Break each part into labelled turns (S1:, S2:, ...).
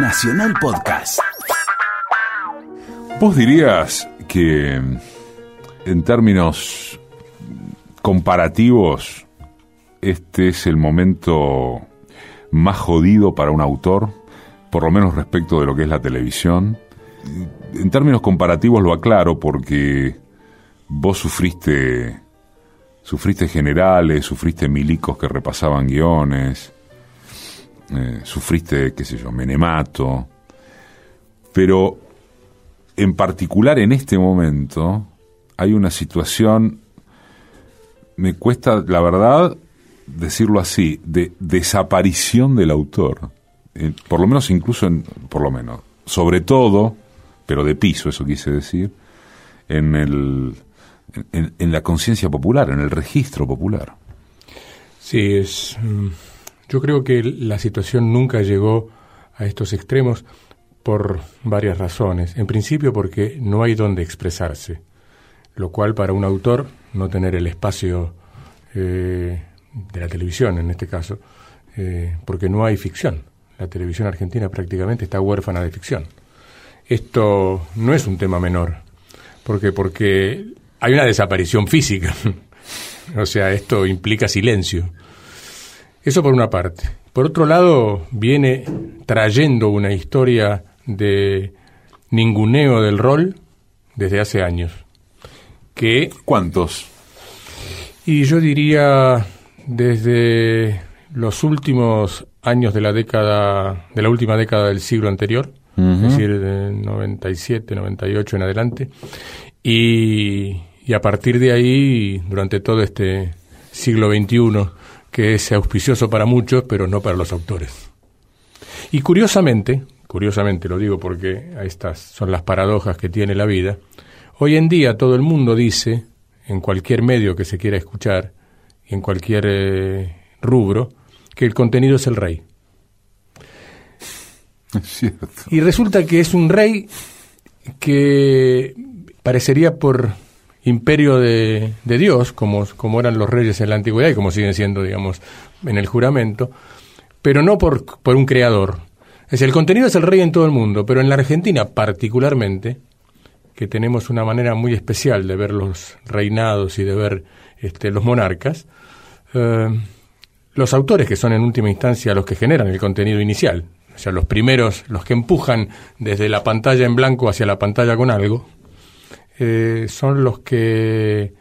S1: Nacional Podcast.
S2: ¿Vos dirías que en términos comparativos este es el momento más jodido para un autor, por lo menos respecto de lo que es la televisión? En términos comparativos lo aclaro porque vos sufriste sufriste generales, sufriste milicos que repasaban guiones, eh, sufriste, qué sé yo, menemato, pero en particular en este momento hay una situación, me cuesta, la verdad, decirlo así, de desaparición del autor, por lo menos incluso, en, por lo menos, sobre todo, pero de piso, eso quise decir, en el en, la conciencia popular, en el registro popular.
S3: Sí, es. Mm, yo creo que la situación nunca llegó a estos extremos por varias razones. En principio porque no hay donde expresarse, lo cual para un autor no tener el espacio eh, de la televisión en este caso, eh, porque no hay ficción. La televisión argentina prácticamente está huérfana de ficción. Esto no es un tema menor, porque porque hay una desaparición física. o sea, esto implica silencio. Eso por una parte. Por otro lado, viene trayendo una historia de ninguneo del rol desde hace años. Que,
S2: ¿Cuántos?
S3: Y yo diría desde los últimos años de la década, de la última década del siglo anterior, es decir, de 97, 98 en adelante, y, y a partir de ahí, durante todo este siglo XXI, que es auspicioso para muchos, pero no para los autores. Y curiosamente, curiosamente lo digo porque estas son las paradojas que tiene la vida, hoy en día todo el mundo dice, en cualquier medio que se quiera escuchar, y en cualquier eh, rubro, que el contenido es el rey. Y resulta que es un rey que parecería por imperio de, Dios, como, como eran los reyes en la antigüedad y como siguen siendo, digamos, en el juramento, pero no por, por un creador. Es decir, el contenido es el rey en todo el mundo, pero en la Argentina particularmente, que tenemos una manera muy especial de ver los reinados y de ver este, los monarcas, eh, los autores que son en última instancia los que generan el contenido inicial, o sea, los primeros, los que empujan desde la pantalla en blanco hacia la pantalla con algo, eh, son los que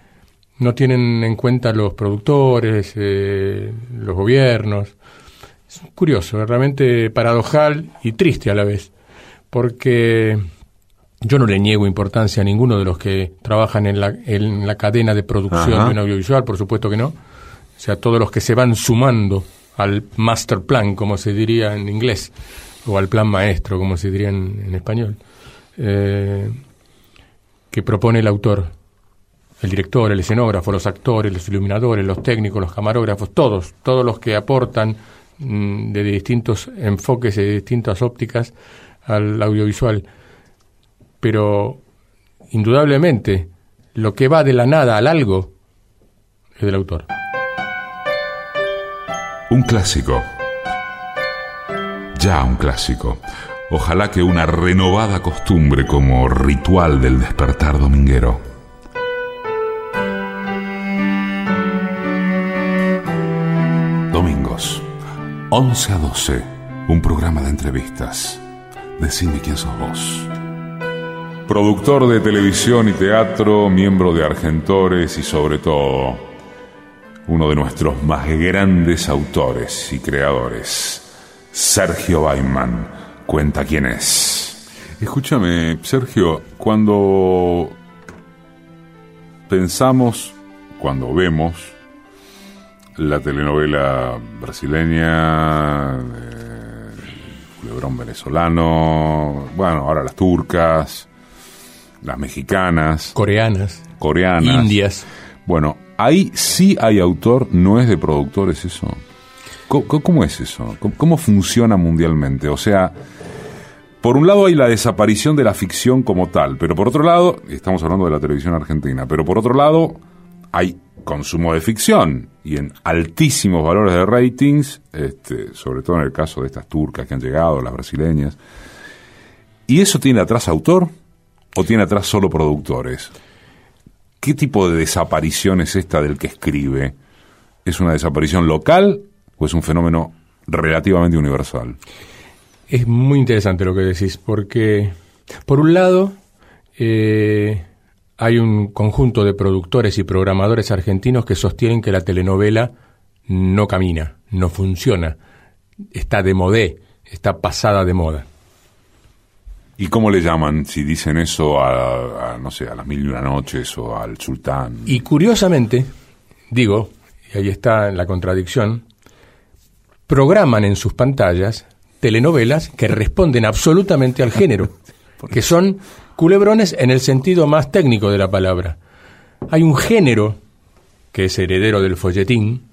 S3: no tienen en cuenta los productores, eh, los gobiernos. Es curioso, realmente paradojal y triste a la vez, porque yo no le niego importancia a ninguno de los que trabajan en la, en la cadena de producción de un audiovisual, por supuesto que no. O sea, todos los que se van sumando al master plan, como se diría en inglés, o al plan maestro, como se diría en, español. Eh, que propone el autor, el director, el escenógrafo, los actores, los iluminadores, los técnicos, los camarógrafos, todos, todos los que aportan mm, de distintos enfoques y de distintas ópticas al audiovisual. Pero indudablemente lo que va de la nada al algo es del autor.
S2: Un clásico. Ya un clásico. Ojalá que una renovada costumbre como ritual del despertar dominguero. Domingos, 11 a 12, un programa de entrevistas. Decime quién sos vos. Productor de televisión y teatro, miembro de Argentores y sobre todo uno de nuestros más grandes autores y creadores, Sergio Baiman cuenta quién es. Escúchame, Sergio, cuando pensamos, cuando vemos la telenovela brasileña, Culebrón venezolano, bueno, ahora las turcas, las mexicanas,
S3: coreanas,
S2: coreanas,
S3: indias.
S2: Bueno, ahí sí hay autor, no es de productores eso. ¿Cómo, es eso? ¿Cómo, funciona mundialmente? O sea, por un lado hay la desaparición de la ficción como tal, pero por otro lado, estamos hablando de la televisión argentina, pero por otro lado hay consumo de ficción y en altísimos valores de ratings, este, sobre todo en el caso de estas turcas que han llegado, las brasileñas. ¿Y eso tiene atrás autor o tiene atrás solo productores? ¿Qué tipo de desaparición es esta del que escribe? ¿Es una desaparición local o es un fenómeno relativamente universal?
S3: Es muy interesante lo que decís, porque por un lado eh, hay un conjunto de productores y programadores argentinos que sostienen que la telenovela no camina, no funciona, está de modé, está pasada de moda.
S2: ¿Y cómo le llaman si dicen eso a, a, no sé, a las mil y una noches o al sultán?
S3: Y curiosamente, digo, y ahí está la contradicción, programan en sus pantallas telenovelas que responden absolutamente al género, que son culebrones en el sentido más técnico de la palabra. Hay un género que es heredero del folletín,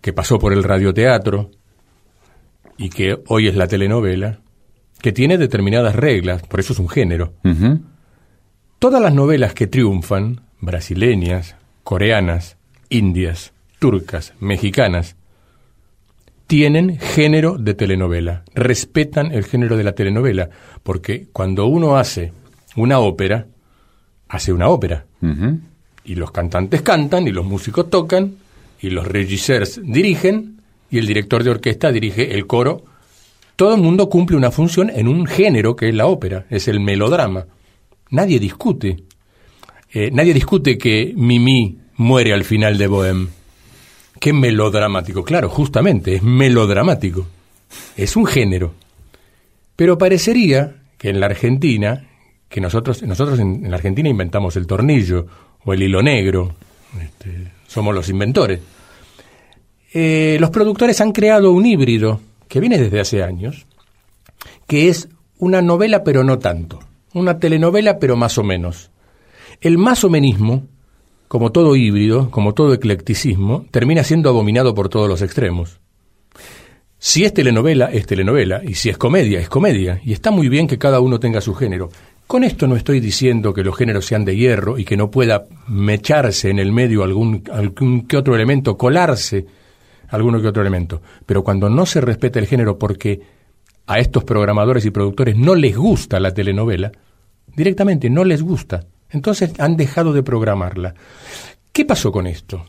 S3: que pasó por el radioteatro y que hoy es la telenovela, que tiene determinadas reglas, por eso es un género. Todas las novelas que triunfan, brasileñas, coreanas, indias, turcas, mexicanas, tienen género de telenovela, respetan el género de la telenovela, porque cuando uno hace una ópera, hace una ópera. Y los cantantes cantan, y los músicos tocan, y los regisseurs dirigen, y el director de orquesta dirige el coro todo el mundo cumple una función en un género que es la ópera, es el melodrama. Nadie discute. Eh, nadie discute que Mimi muere al final de Bohème. Qué melodramático. Claro, justamente, es melodramático. Es un género. Pero parecería que en la Argentina, que nosotros, nosotros en, la Argentina inventamos el tornillo o el hilo negro, este, somos los inventores. Eh, los productores han creado un híbrido que viene desde hace años, que es una novela pero no tanto, una telenovela pero más o menos. El más o menismo, como todo híbrido, como todo eclecticismo, termina siendo abominado por todos los extremos. Si es telenovela, es telenovela, y si es comedia, es comedia, y está muy bien que cada uno tenga su género. Con esto no estoy diciendo que los géneros sean de hierro y que no pueda mecharse en el medio algún, algún que otro elemento, colarse alguno que otro elemento. Pero cuando no se respeta el género porque a estos programadores y productores no les gusta la telenovela, directamente no les gusta, entonces han dejado de programarla. ¿Qué pasó con esto?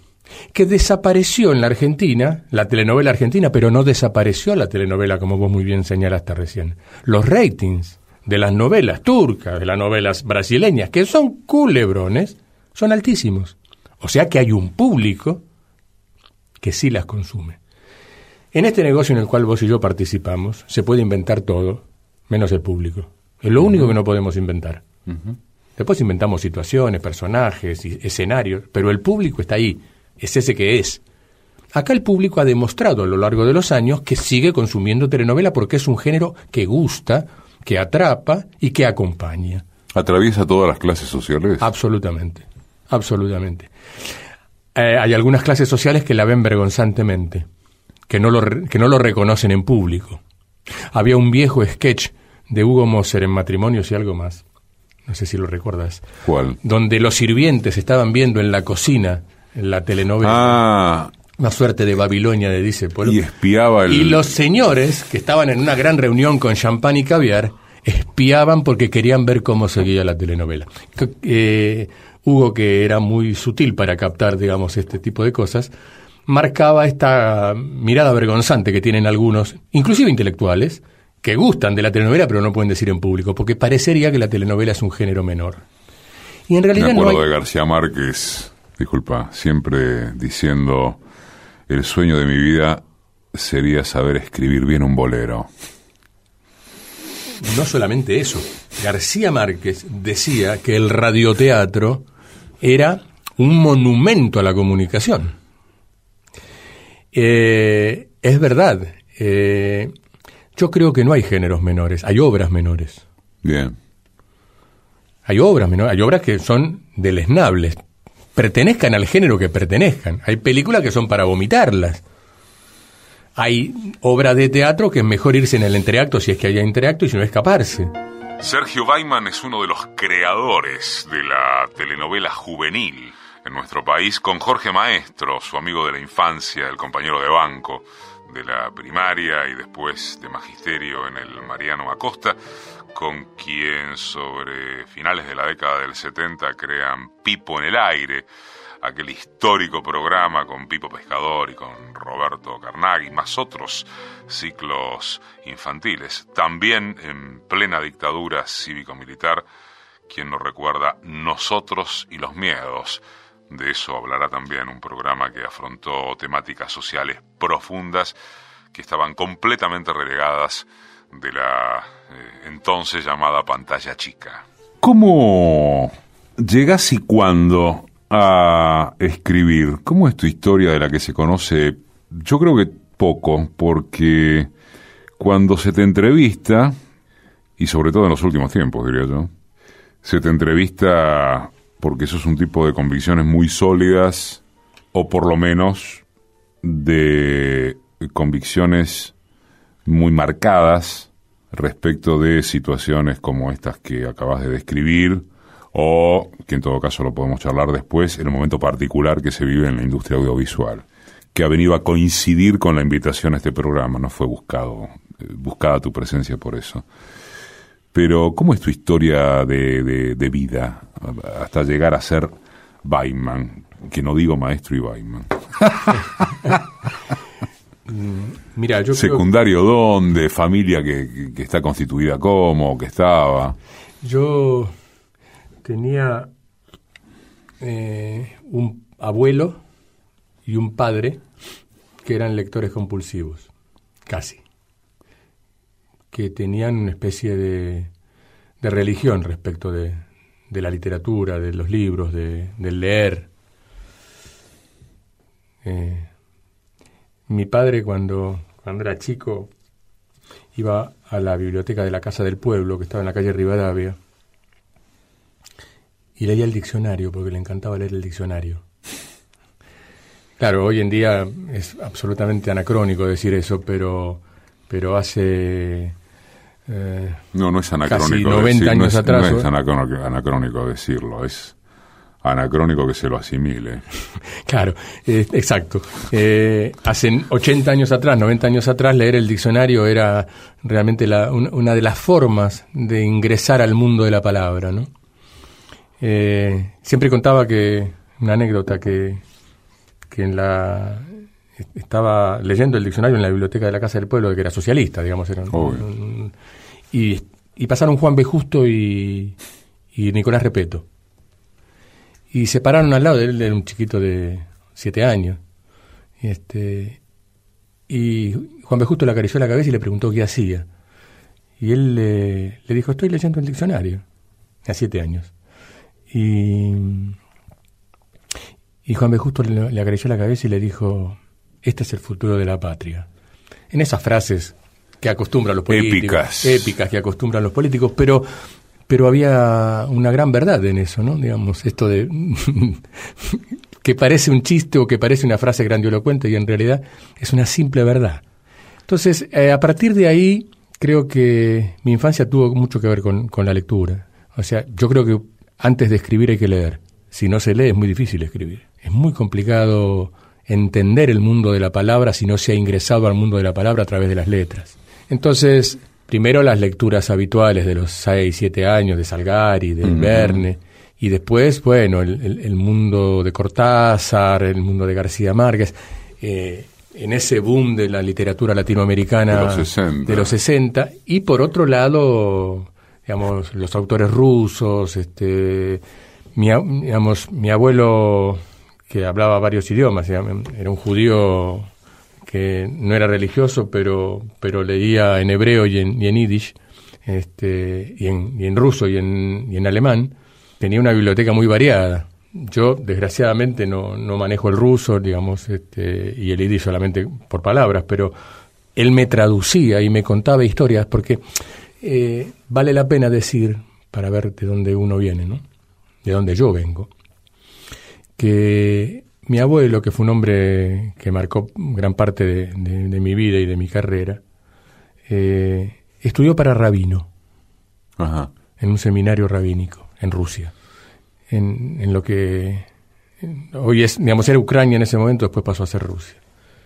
S3: Que desapareció en la Argentina la telenovela argentina, pero no desapareció la telenovela, como vos muy bien señalaste recién. Los ratings de las novelas turcas, de las novelas brasileñas, que son culebrones, son altísimos. O sea que hay un público que sí las consume. En este negocio en el cual vos y yo participamos, se puede inventar todo, menos el público. Es lo único que no podemos inventar. Después inventamos situaciones, personajes, escenarios, pero el público está ahí, es ese que es. Acá el público ha demostrado a lo largo de los años que sigue consumiendo telenovela porque es un género que gusta, que atrapa y que acompaña.
S2: ¿Atraviesa todas las clases sociales?
S3: Absolutamente, absolutamente. Eh, hay algunas clases sociales que la ven vergonzantemente, que no, lo, que no lo reconocen en público. Había un viejo sketch de Hugo Moser en Matrimonios y algo más. No sé si lo recuerdas.
S2: ¿Cuál?
S3: Donde los sirvientes estaban viendo en la cocina en la telenovela.
S2: Ah.
S3: Una suerte de Babilonia de dice
S2: Y espiaba el...
S3: Y los señores, que estaban en una gran reunión con champán y caviar, espiaban porque querían ver cómo seguía la telenovela. Eh, Hugo, que era muy sutil para captar, digamos, este tipo de cosas, marcaba esta mirada vergonzante que tienen algunos, inclusive intelectuales, que gustan de la telenovela pero no pueden decir en público, porque parecería que la telenovela es un género menor.
S2: Y en realidad Me acuerdo de García Márquez, disculpa, siempre diciendo, el sueño de mi vida sería saber escribir bien un bolero.
S3: No solamente eso, García Márquez decía que el radioteatro era un monumento a la comunicación. Eh, es verdad, eh, yo creo que no hay géneros menores, hay obras menores.
S2: Bien.
S3: Hay obras menores, hay obras que son deleznables, pertenezcan al género que pertenezcan. Hay películas que son para vomitarlas. Hay obras de teatro que es mejor irse en el entreacto si es que haya entreacto y si no escaparse.
S2: Sergio Weiman es uno de los creadores de la telenovela juvenil. en nuestro país, con Jorge Maestro, su amigo de la infancia, el compañero de banco de la primaria y después de magisterio en el Mariano Acosta, con quien sobre finales de la década del 70 crean Pipo en el aire, aquel histórico programa con Pipo Pescador y con Roberto Carnaghi, más otros ciclos infantiles. También en plena dictadura cívico-militar, quien nos recuerda Nosotros y los Miedos. De eso hablará también un programa que afrontó temáticas sociales profundas que estaban completamente relegadas de la eh, entonces llamada pantalla chica. ¿Cómo llegas y cuándo a escribir? ¿Cómo es tu historia de la que se conoce? Yo creo que poco, porque cuando se te entrevista, y sobre todo en los últimos tiempos, diría yo, se te entrevista porque eso es un tipo de convicciones muy sólidas, o por lo menos de convicciones muy marcadas respecto de situaciones como estas que acabas de describir, o que en todo caso lo podemos charlar después, en el momento particular que se vive en la industria audiovisual, que ha venido a coincidir con la invitación a este programa, no fue buscado, eh, buscada tu presencia por eso. Pero, ¿cómo es tu historia de, de, vida hasta llegar a ser Baiman? Que no digo maestro y Baiman.
S3: Mira, yo
S2: ¿Secundario dónde? ¿Familia que, que, está constituida cómo? ¿Que estaba?
S3: Yo tenía eh, un abuelo y un padre que eran lectores compulsivos, casi, que tenían una especie de, de religión respecto de, de, la literatura, de los libros, de, del leer. Eh, mi padre cuando, cuando era chico iba a la biblioteca de la Casa del Pueblo, que estaba en la calle Rivadavia, y leía el diccionario, porque le encantaba leer el diccionario. Claro, hoy en día es absolutamente anacrónico decir eso, pero, pero hace...
S2: Eh, no, no es anacrónico.
S3: Casi 90 años atrás.
S2: No es anacrónico, decirlo, es anacrónico que se lo asimile.
S3: Claro, eh, exacto. Eh, hace 80 años atrás, 90 años atrás, leer el diccionario era realmente la, una de las formas de ingresar al mundo de la palabra, ¿no? Eh, siempre contaba que, una anécdota, que, que en la estaba leyendo el diccionario en la biblioteca de la Casa del Pueblo, que era socialista, digamos, era y, pasaron Juan B. Justo y, y Nicolás Repeto. Y se pararon al lado de él, era un chiquito de siete años. Este, y Juan B. Justo le acarició la cabeza y le preguntó qué hacía. Y él le, le dijo, estoy leyendo el diccionario, a siete años. Y, y Juan B. Justo le, acarició la cabeza y le dijo, este es el futuro de la patria. En esas frases que acostumbran los políticos.
S2: Épicas.
S3: Épicas que acostumbran los políticos, pero, pero había una gran verdad en eso, ¿no? Digamos, esto de que parece un chiste o que parece una frase grandilocuente y en realidad es una simple verdad. Entonces, eh, a partir de ahí, creo que mi infancia tuvo mucho que ver con, con la lectura. O sea, yo creo que antes de escribir hay que leer. Si no se lee es muy difícil escribir. Es muy complicado entender el mundo de la palabra si no se ha ingresado al mundo de la palabra a través de las letras. Entonces, primero las lecturas habituales de los 6, 7 años de Salgari, de Verne, y después, bueno, el, mundo de Cortázar, el mundo de García Márquez. Eh, en ese boom de la literatura latinoamericana
S2: de los 60.
S3: De los 60 y por otro lado digamos, los autores rusos, este, mi, digamos, mi abuelo que hablaba varios idiomas, era un judío que no era religioso, pero, pero leía en hebreo y en, y en yiddish, este, y, en, y en ruso y en, y en alemán, tenía una biblioteca muy variada. Yo, desgraciadamente, no, no manejo el ruso, digamos, este, y el yiddish solamente por palabras, pero él me traducía y me contaba historias, porque eh, vale la pena decir, para ver de dónde uno viene, ¿no? de dónde yo vengo, que mi abuelo, que fue un hombre que marcó gran parte de, mi vida y de mi carrera, eh, estudió para rabino en un seminario rabínico en Rusia, en, lo que hoy es, digamos, era Ucrania en ese momento, después pasó a ser Rusia.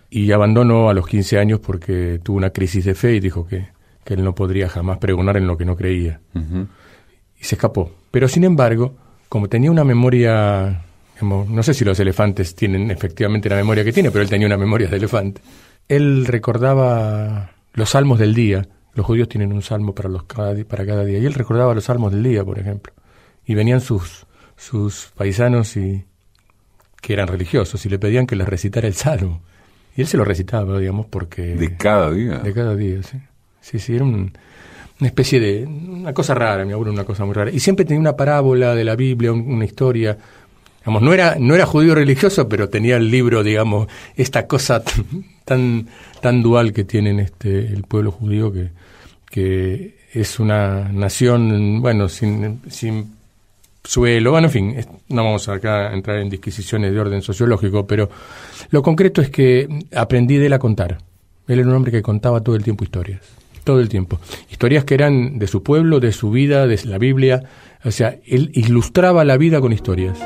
S3: Y abandonó a los 15 años porque tuvo una crisis de fe y dijo que, que él no podría jamás pregonar en lo que no creía. Y se escapó. Pero sin embargo, como tenía una memoria, no sé si los elefantes tienen efectivamente la memoria que tiene, pero él tenía una memoria de elefante. Él recordaba los salmos del día. Los judíos tienen un salmo para, los cada, para cada día. Y él recordaba los salmos del día, por ejemplo. Y venían sus, sus paisanos y que eran religiosos y le pedían que les recitara el salmo. Y él se lo recitaba, digamos, porque...
S2: ¿De cada día?
S3: De cada día, sí. Sí, sí, era una especie de... una cosa rara, mi abuelo, una cosa muy rara. Y siempre tenía una parábola de la Biblia, una historia... No era, no era judío religioso, pero tenía el libro, digamos, esta cosa tan, tan dual que tienen este, el pueblo judío que, que es una nación, bueno, sin, sin suelo, bueno, en fin, no vamos acá a entrar en disquisiciones de orden sociológico, pero lo concreto es que aprendí de él a contar. Él era un hombre que contaba todo el tiempo historias, todo el tiempo. Historias que eran de su pueblo, de su vida, de la Biblia, o sea, él ilustraba la vida con historias.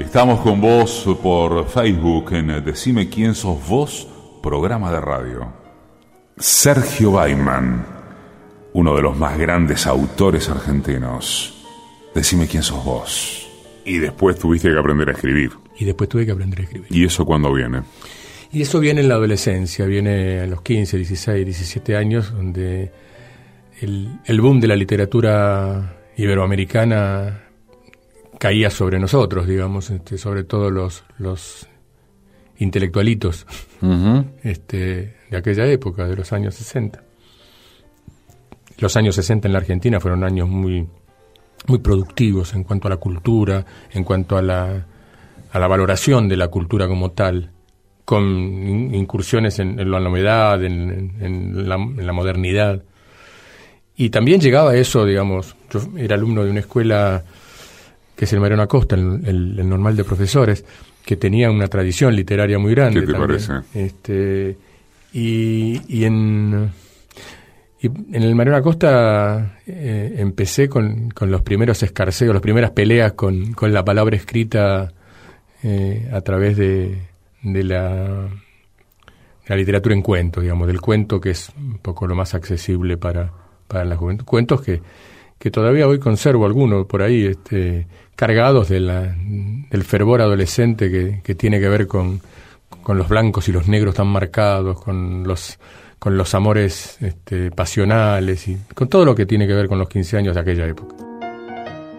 S2: Estamos con vos por Facebook en Decime quién sos vos, programa de radio. Sergio Baiman, uno de los más grandes autores argentinos. Decime quién sos vos. Y después tuviste que aprender a escribir.
S3: Y después tuve que aprender a escribir.
S2: ¿Y eso cuándo viene?
S3: Y eso viene en la adolescencia, viene a los 15, 16, 17 años, donde el, boom de la literatura iberoamericana caía sobre nosotros, digamos, este, sobre todo los, los intelectualitos este, de aquella época, de los años 60. Los años 60 en la Argentina fueron años muy muy productivos en cuanto a la cultura, en cuanto a la, a la valoración de la cultura como tal, con incursiones en, la novedad, en, la, modernidad. Y también llegaba eso, digamos, yo era alumno de una escuela que es el Mariano Acosta, el, normal de profesores, que tenía una tradición literaria muy grande.
S2: ¿Qué te parece?
S3: Este, y, y en y en el Mariano Acosta eh, empecé con, con, los primeros escarceos, las primeras peleas con, con la palabra escrita eh, a través de, de la, la, literatura en cuentos, digamos, del cuento que es un poco lo más accesible para, para la juventud. Cuentos que, que todavía hoy conservo algunos por ahí, este, cargados del fervor adolescente que, que tiene que ver con, con los blancos y los negros tan marcados, con los con los amores este, pasionales y con todo lo que tiene que ver con los 15 años de aquella época.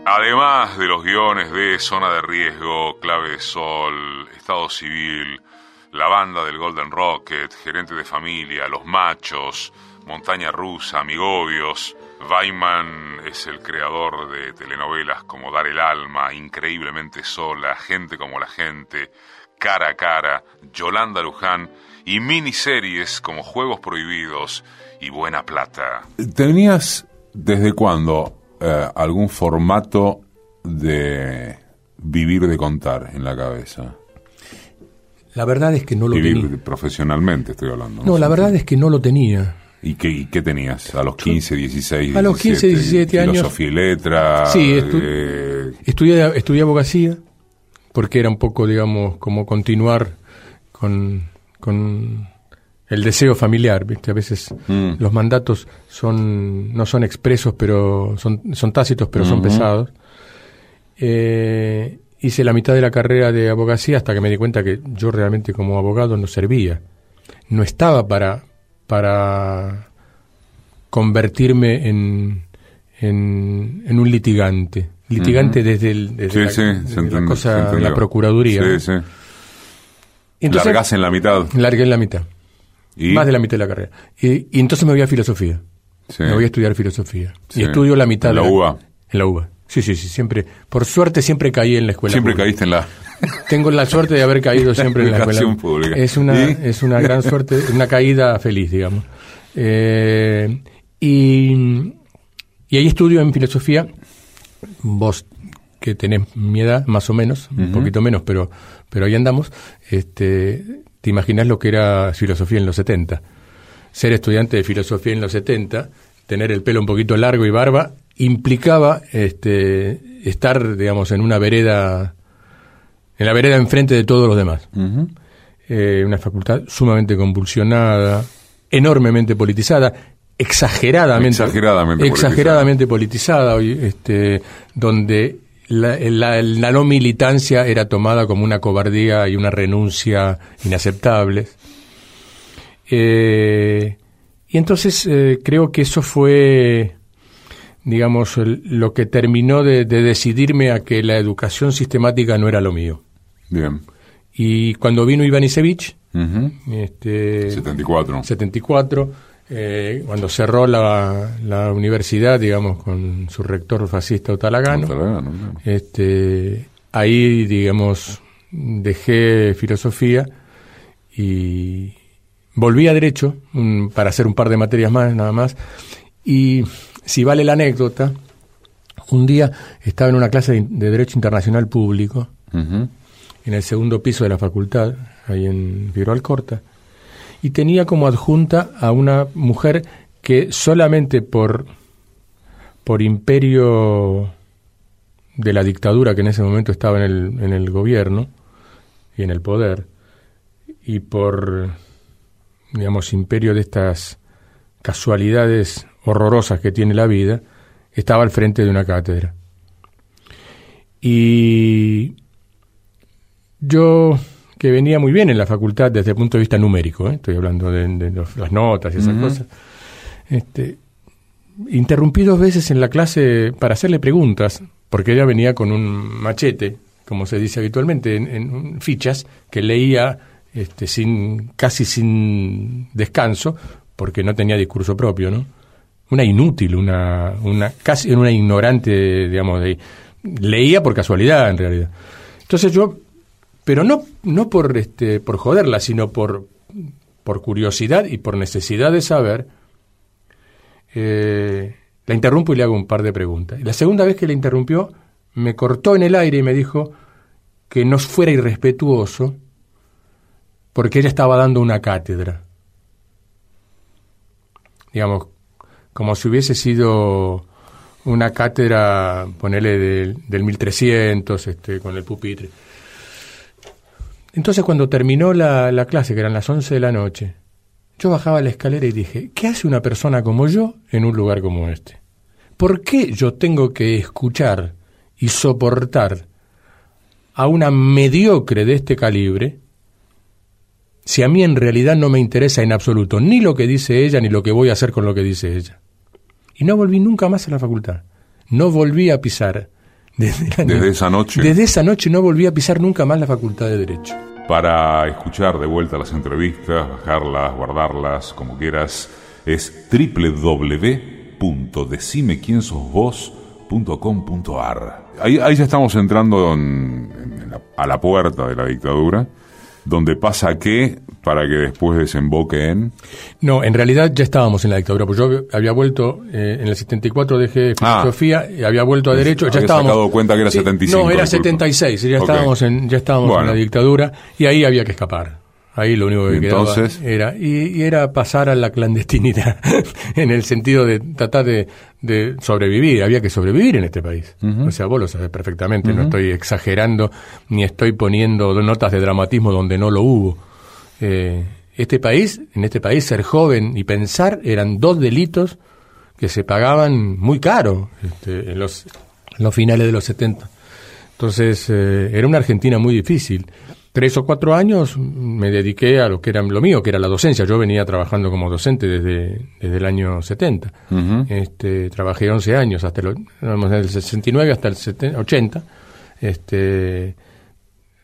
S2: Además de los guiones de Zona de Riesgo, Clave de Sol, Estado Civil, la banda del Golden Rocket, Gerente de Familia, Los Machos, Montaña Rusa, Amigobios, Weiman es el creador de telenovelas como Dar el Alma, Increíblemente Sola, Gente como la Gente, Cara a Cara, Yolanda Luján y miniseries como Juegos Prohibidos y Buena Plata. ¿Tenías desde cuándo eh, algún formato de vivir de contar en la cabeza?
S3: La verdad es que no lo
S2: vivir profesionalmente estoy hablando.
S3: No, la verdad es que no lo tenía.
S2: ¿Y qué, qué tenías? ¿A los 15, 16,
S3: A los 15, 17 años.
S2: Filosofía y letra.
S3: Sí, eh, estudié, estudié abogacía, porque era un poco, digamos, como continuar con con el deseo familiar, ¿viste? A veces mm. los mandatos son no son expresos, pero son, son tácitos, pero son pesados. Eh, hice la mitad de la carrera de abogacía hasta que me di cuenta que yo realmente como abogado no servía. No estaba para, para convertirme en, en, un litigante. Litigante desde, el, la, cosa, la procuraduría. Sí,
S2: entonces, en la mitad.
S3: Largué en la mitad. Más de la mitad de la carrera. Y, entonces me voy a filosofía. Me voy a estudiar filosofía. Y estudio la mitad.
S2: ¿En la, UBA?
S3: En la UBA. Sí, sí, sí, siempre. Por suerte siempre caí en la escuela.
S2: Siempre caíste en la.
S3: Tengo la suerte de haber caído siempre en la escuela. Pública. Es una, es una gran suerte, una caída feliz, digamos. Eh, y, y ahí estudio en filosofía. Vos que tenés mi edad, más o menos, un poquito menos, pero, pero ahí andamos, este, te imaginas lo que era filosofía en los 70. Ser estudiante de filosofía en los 70, tener el pelo un poquito largo y barba, implicaba este, estar, digamos, en una vereda en la vereda enfrente de todos los demás. Eh, una facultad sumamente convulsionada, enormemente politizada, exageradamente,
S2: exageradamente,
S3: exageradamente politizada, este, donde la, la, no militancia era tomada como una cobardía y una renuncia inaceptables. Eh, y entonces eh, creo que eso fue, digamos, lo que terminó de, decidirme a que la educación sistemática no era lo mío.
S2: Bien.
S3: Y cuando vino Iván Isevich,
S2: este, 74.
S3: 74 eh, cuando cerró la, la, universidad, digamos, con su rector fascista Otalagano, este, ahí, digamos, dejé filosofía y volví a Derecho para hacer un par de materias más, nada más. Y si vale la anécdota, un día estaba en una clase de, Derecho Internacional Público, en el segundo piso de la facultad, ahí en Figueroa Alcorta, y tenía como adjunta a una mujer que solamente por, por imperio de la dictadura que en ese momento estaba en el, en el gobierno y en el poder, y por, digamos, imperio de estas casualidades horrorosas que tiene la vida, estaba al frente de una cátedra. Y yo que venía muy bien en la facultad desde el punto de vista numérico, ¿eh? estoy hablando de, las notas y esas cosas. Este, interrumpí dos veces en la clase para hacerle preguntas, porque ella venía con un machete, como se dice habitualmente, en, fichas que leía este, sin, casi sin descanso, porque no tenía discurso propio, ¿no? Una inútil, una, una casi una ignorante, digamos, de, leía por casualidad en realidad. Entonces yo pero no, no por, este, por joderla, sino por, por curiosidad y por necesidad de saber, eh, la interrumpo y le hago un par de preguntas. La segunda vez que la interrumpió, me cortó en el aire y me dijo que no fuera irrespetuoso porque ella estaba dando una cátedra. Digamos, como si hubiese sido una cátedra, ponele, del, del 1300, este, con el pupitre. Entonces cuando terminó la, clase, que eran las 11 de la noche, yo bajaba la escalera y dije, ¿qué hace una persona como yo en un lugar como este? ¿Por qué yo tengo que escuchar y soportar a una mediocre de este calibre si a mí en realidad no me interesa en absoluto ni lo que dice ella ni lo que voy a hacer con lo que dice ella? Y no volví nunca más a la facultad. No volví a pisar
S2: desde, esa noche.
S3: Desde esa noche no volví a pisar nunca más la Facultad de Derecho.
S2: Para escuchar de vuelta las entrevistas, bajarlas, guardarlas, como quieras, es www.decimequiensosvos.com.ar. Ahí, ahí ya estamos entrando a la puerta de la dictadura donde pasa qué para que después desemboque en...
S3: No, en realidad ya estábamos en la dictadura, porque yo había vuelto, eh, en el 74 dejé ah. filosofía, y había vuelto a derecho, ya estábamos...
S2: dado cuenta que era 75.
S3: No, era 76, ya estábamos, en, ya estábamos en la dictadura, y ahí había que escapar. Ahí lo único que Entonces, quedaba era y, era pasar a la clandestinidad en el sentido de tratar de, sobrevivir. Había que sobrevivir en este país. O sea, vos lo sabes perfectamente. No estoy exagerando ni estoy poniendo notas de dramatismo donde no lo hubo. Eh, este país, en este país, ser joven y pensar eran dos delitos que se pagaban muy caro este, en, los, los finales de los 70. Entonces, eh, era una Argentina muy difícil tres o cuatro años me dediqué a lo que era lo mío, que era la docencia. Yo venía trabajando como docente desde, desde el año 70. este, trabajé 11 años, hasta el, desde el 69 hasta el 80. Este,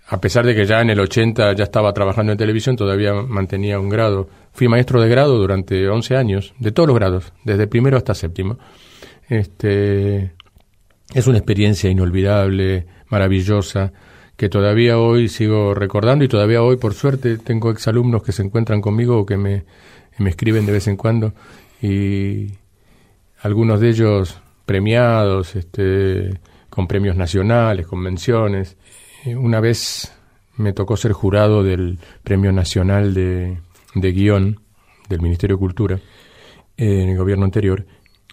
S3: a pesar de que ya en el 80 ya estaba trabajando en televisión, todavía mantenía un grado. Fui maestro de grado durante 11 años, de todos los grados, desde primero hasta séptimo. Este, es una experiencia inolvidable, maravillosa que todavía hoy sigo recordando y todavía hoy, por suerte, tengo exalumnos que se encuentran conmigo o que me, escriben de vez en cuando y algunos de ellos premiados, este, con premios nacionales, con menciones. Una vez me tocó ser jurado del Premio Nacional de, de Guión del Ministerio de Cultura en el gobierno anterior.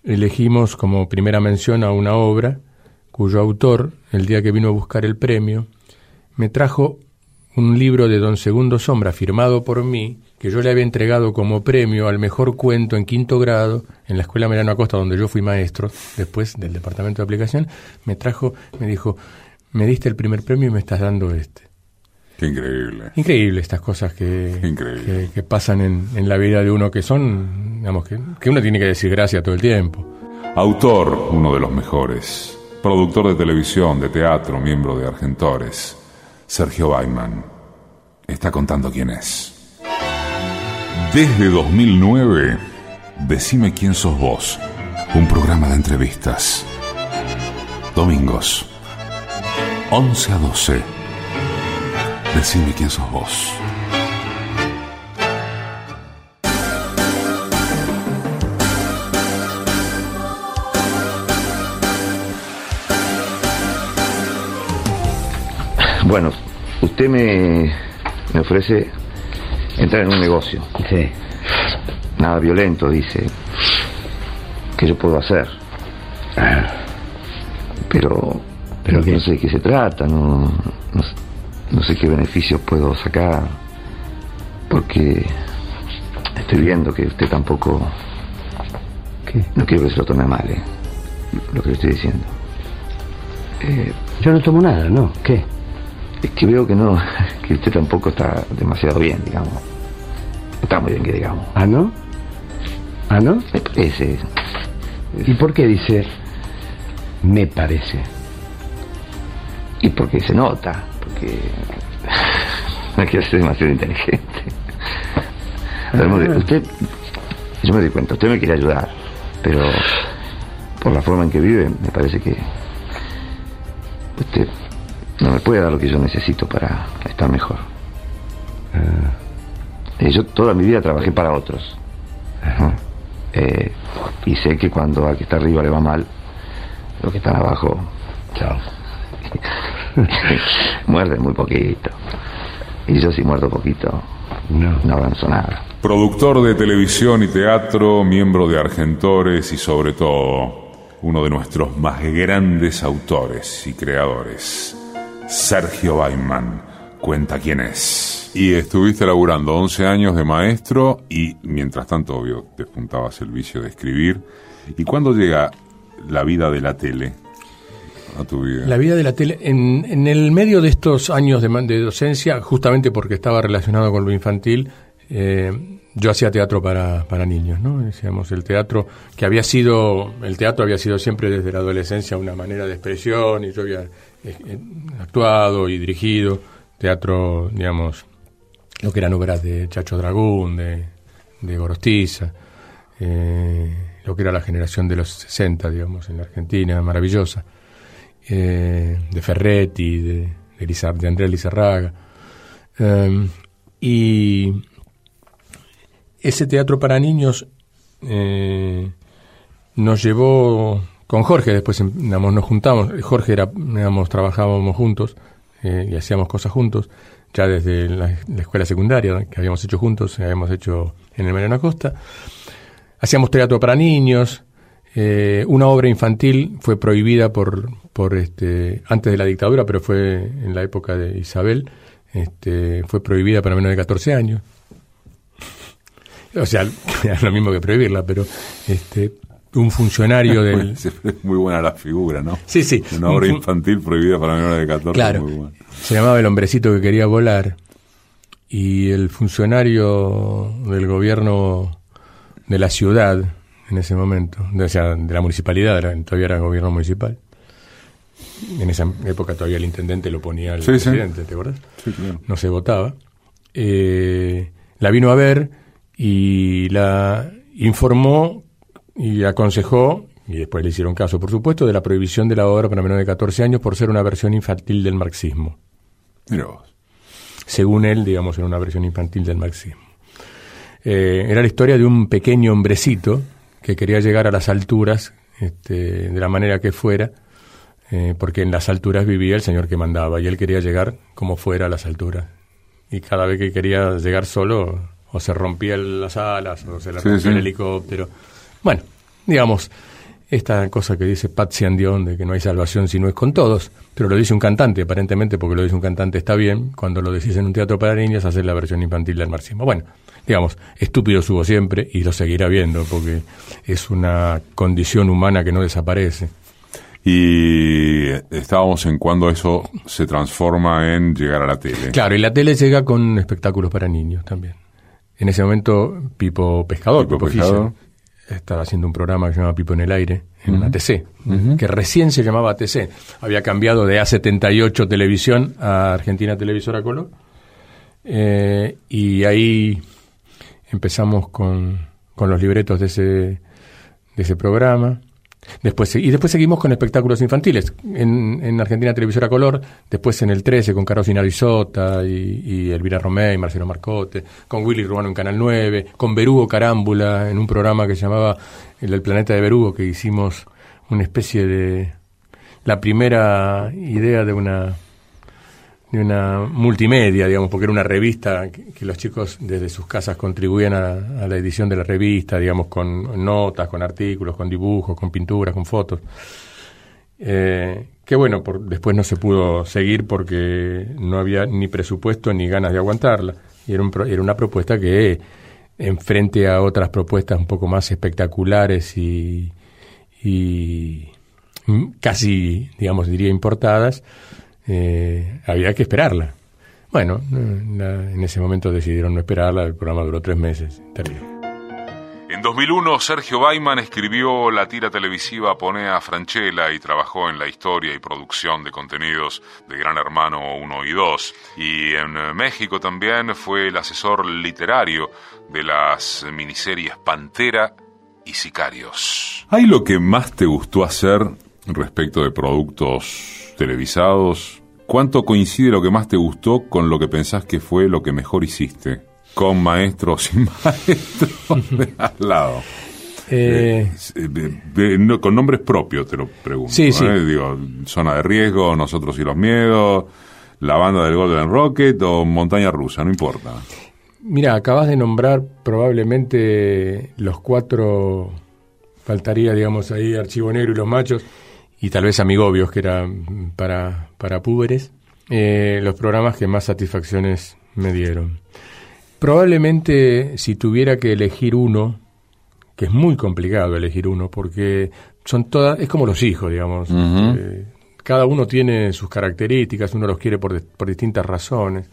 S3: Elegimos como primera mención a una obra cuyo autor, el día que vino a buscar el premio, me trajo un libro de don Segundo Sombra firmado por mí, que yo le había entregado como premio al mejor cuento en quinto grado en la Escuela Merano Acosta, donde yo fui maestro, después del departamento de aplicación, me trajo, me dijo, me diste el primer premio y me estás dando este.
S2: Qué increíble.
S3: Increíble estas cosas que, que, pasan en, en, la vida de uno que son, digamos, que, que uno tiene que decir gracias todo el tiempo.
S2: Autor, uno de los mejores. Productor de televisión, de teatro, miembro de Argentores. Sergio Baiman. Está contando quién es. Desde 2009, Decime quién sos vos. Un programa de entrevistas. Domingos. 11 a 12. Decime quién sos vos.
S1: Bueno, usted me, me ofrece entrar en un negocio.
S4: Sí.
S1: Nada violento, dice. ¿Qué yo puedo hacer? Pero, pero no sé de qué se trata, no, no, sé qué beneficios puedo sacar. Porque estoy viendo que usted tampoco...
S4: ¿Qué?
S1: No quiero que se lo tome mal, ¿eh? lo que le estoy diciendo.
S4: Eh, yo no tomo nada, ¿no? ¿Qué?
S1: Es que veo que no, que usted tampoco está demasiado bien, digamos. está muy bien que digamos.
S4: ¿Ah, no? ¿Ah, no?
S1: Me parece.
S4: ¿Y por qué dice me parece?
S1: Y porque se nota, porque no quiero ser demasiado inteligente. Ah. usted, yo me doy cuenta, usted me quiere ayudar, pero por la forma en que vive, me parece que usted no me puede dar lo que yo necesito para estar mejor. Eh, yo toda mi vida trabajé para otros. Eh, y sé que cuando al que está arriba le va mal, lo que están abajo, chao. muerde muy poquito. Y yo si muerdo poquito, no. no avanzo nada.
S2: Productor de televisión y teatro, miembro de Argentores y sobre todo uno de nuestros más grandes autores y creadores. Sergio Baiman cuenta quién es. Y estuviste laburando 11 años de maestro y mientras tanto, obvio, despuntabas el vicio de escribir. ¿Y cuándo llega la vida de la tele a tu vida?
S3: La vida de la tele, en, el medio de estos años de, de, docencia, justamente porque estaba relacionado con lo infantil, eh, yo hacía teatro para, para niños, ¿no? Decíamos, el teatro, que había sido, el teatro había sido siempre desde la adolescencia una manera de expresión y yo había eh, actuado y dirigido teatro, digamos, lo que eran obras de Chacho Dragún, de, de Gorostiza, eh, lo que era la generación de los 60, digamos, en la Argentina, maravillosa, eh, de Ferretti, de, de, de Andrea Lizarraga. y ese teatro para niños nos llevó con Jorge después digamos, nos juntamos, Jorge era, digamos, trabajábamos juntos eh, y hacíamos cosas juntos, ya desde la, escuela secundaria que habíamos hecho juntos, habíamos hecho en el Mariano Costa. Hacíamos teatro para niños, eh, una obra infantil fue prohibida por, por este, antes de la dictadura, pero fue en la época de Isabel, este, fue prohibida para menos de 14 años. O sea, lo mismo que prohibirla, pero este, un funcionario del...
S2: Es muy buena la figura, ¿no?
S3: Sí, sí.
S2: Una obra infantil prohibida para menores de 14.
S3: Claro. Se llamaba El hombrecito que quería volar y el funcionario del gobierno de la ciudad en ese momento, o sea, de la municipalidad, todavía era gobierno municipal. En esa época todavía el intendente lo ponía al presidente, ¿te acuerdas?
S2: Sí, claro.
S3: No se votaba. Eh, la vino a ver y la informó y aconsejó, y después le hicieron caso, por supuesto, de la prohibición de la obra para menores de 14 años por ser una versión infantil del marxismo.
S2: Vos.
S3: Según él, digamos, era una versión infantil del marxismo. Eh, era la historia de un pequeño hombrecito que quería llegar a las alturas este, de la manera que fuera, eh, porque en las alturas vivía el señor que mandaba y él quería llegar como fuera a las alturas. Y cada vez que quería llegar solo, o se rompía las alas, o se le rompía el helicóptero bueno, digamos, esta cosa que dice Patsy Andión de que no hay salvación si no es con todos, pero lo dice un cantante, aparentemente porque lo dice un cantante está bien, cuando lo decís en un teatro para niños, hacer la versión infantil del marxismo. Bueno, digamos, estúpido subo siempre y lo seguirá viendo porque es una condición humana que no desaparece.
S2: Y estábamos en cuando eso se transforma en llegar a la tele.
S3: Claro, y la tele llega con espectáculos para niños también. En ese momento, Pipo Pescador,
S2: Pipo
S3: Pipo
S2: Pescador.
S3: Fischer, estaba haciendo un programa que se llama Pipo en el Aire, en una TC, que recién se llamaba TC. Había cambiado de A78 Televisión a Argentina Televisora Color. Eh, y ahí empezamos con, con los libretos de ese, de ese programa. Después, y después seguimos con espectáculos infantiles. En, en Argentina Televisora Color, después en el 13 con Carlos Inarizota y, y Elvira Romé y Marcelo Marcote, con Willy Rubano en Canal 9, con Berugo Carámbula en un programa que se llamaba El, el Planeta de Berugo, que hicimos una especie de... la primera idea de una una multimedia, digamos, porque era una revista que, los chicos desde sus casas contribuían a, la edición de la revista, digamos, con notas, con artículos, con dibujos, con pinturas, con fotos. Eh, que bueno, por, después no se pudo seguir porque no había ni presupuesto ni ganas de aguantarla. Y era, un, era una propuesta que, en frente a otras propuestas un poco más espectaculares y, y casi, digamos, diría importadas, eh, había que esperarla. Bueno, la, en ese momento decidieron no esperarla, el programa duró tres meses, terrible.
S2: En 2001, Sergio Baiman escribió la tira televisiva Ponea Franchella y trabajó en la historia y producción de contenidos de Gran Hermano 1 y 2. Y en México también fue el asesor literario de las miniseries Pantera y Sicarios. ¿Hay lo que más te gustó hacer respecto de productos televisados, ¿cuánto coincide lo que más te gustó con lo que pensás que fue lo que mejor hiciste? Con maestro o sin maestro de al lado.
S3: Eh,
S2: eh, de, no, con nombres propios te lo pregunto.
S3: Sí, sí.
S2: ¿eh? Digo, Zona de Riesgo, Nosotros y los Miedos, La Banda del Golden Rocket o Montaña Rusa, no importa.
S3: Mira, acabas de nombrar probablemente los cuatro, faltaría, digamos, ahí Archivo Negro y Los Machos, y tal vez Amigobios, que era para, para púberes, eh, los programas que más satisfacciones me dieron. Probablemente si tuviera que elegir uno, que es muy complicado elegir uno, porque son todas, es como los hijos, digamos. Uh -huh. eh, cada uno tiene sus características, uno los quiere por, por distintas razones.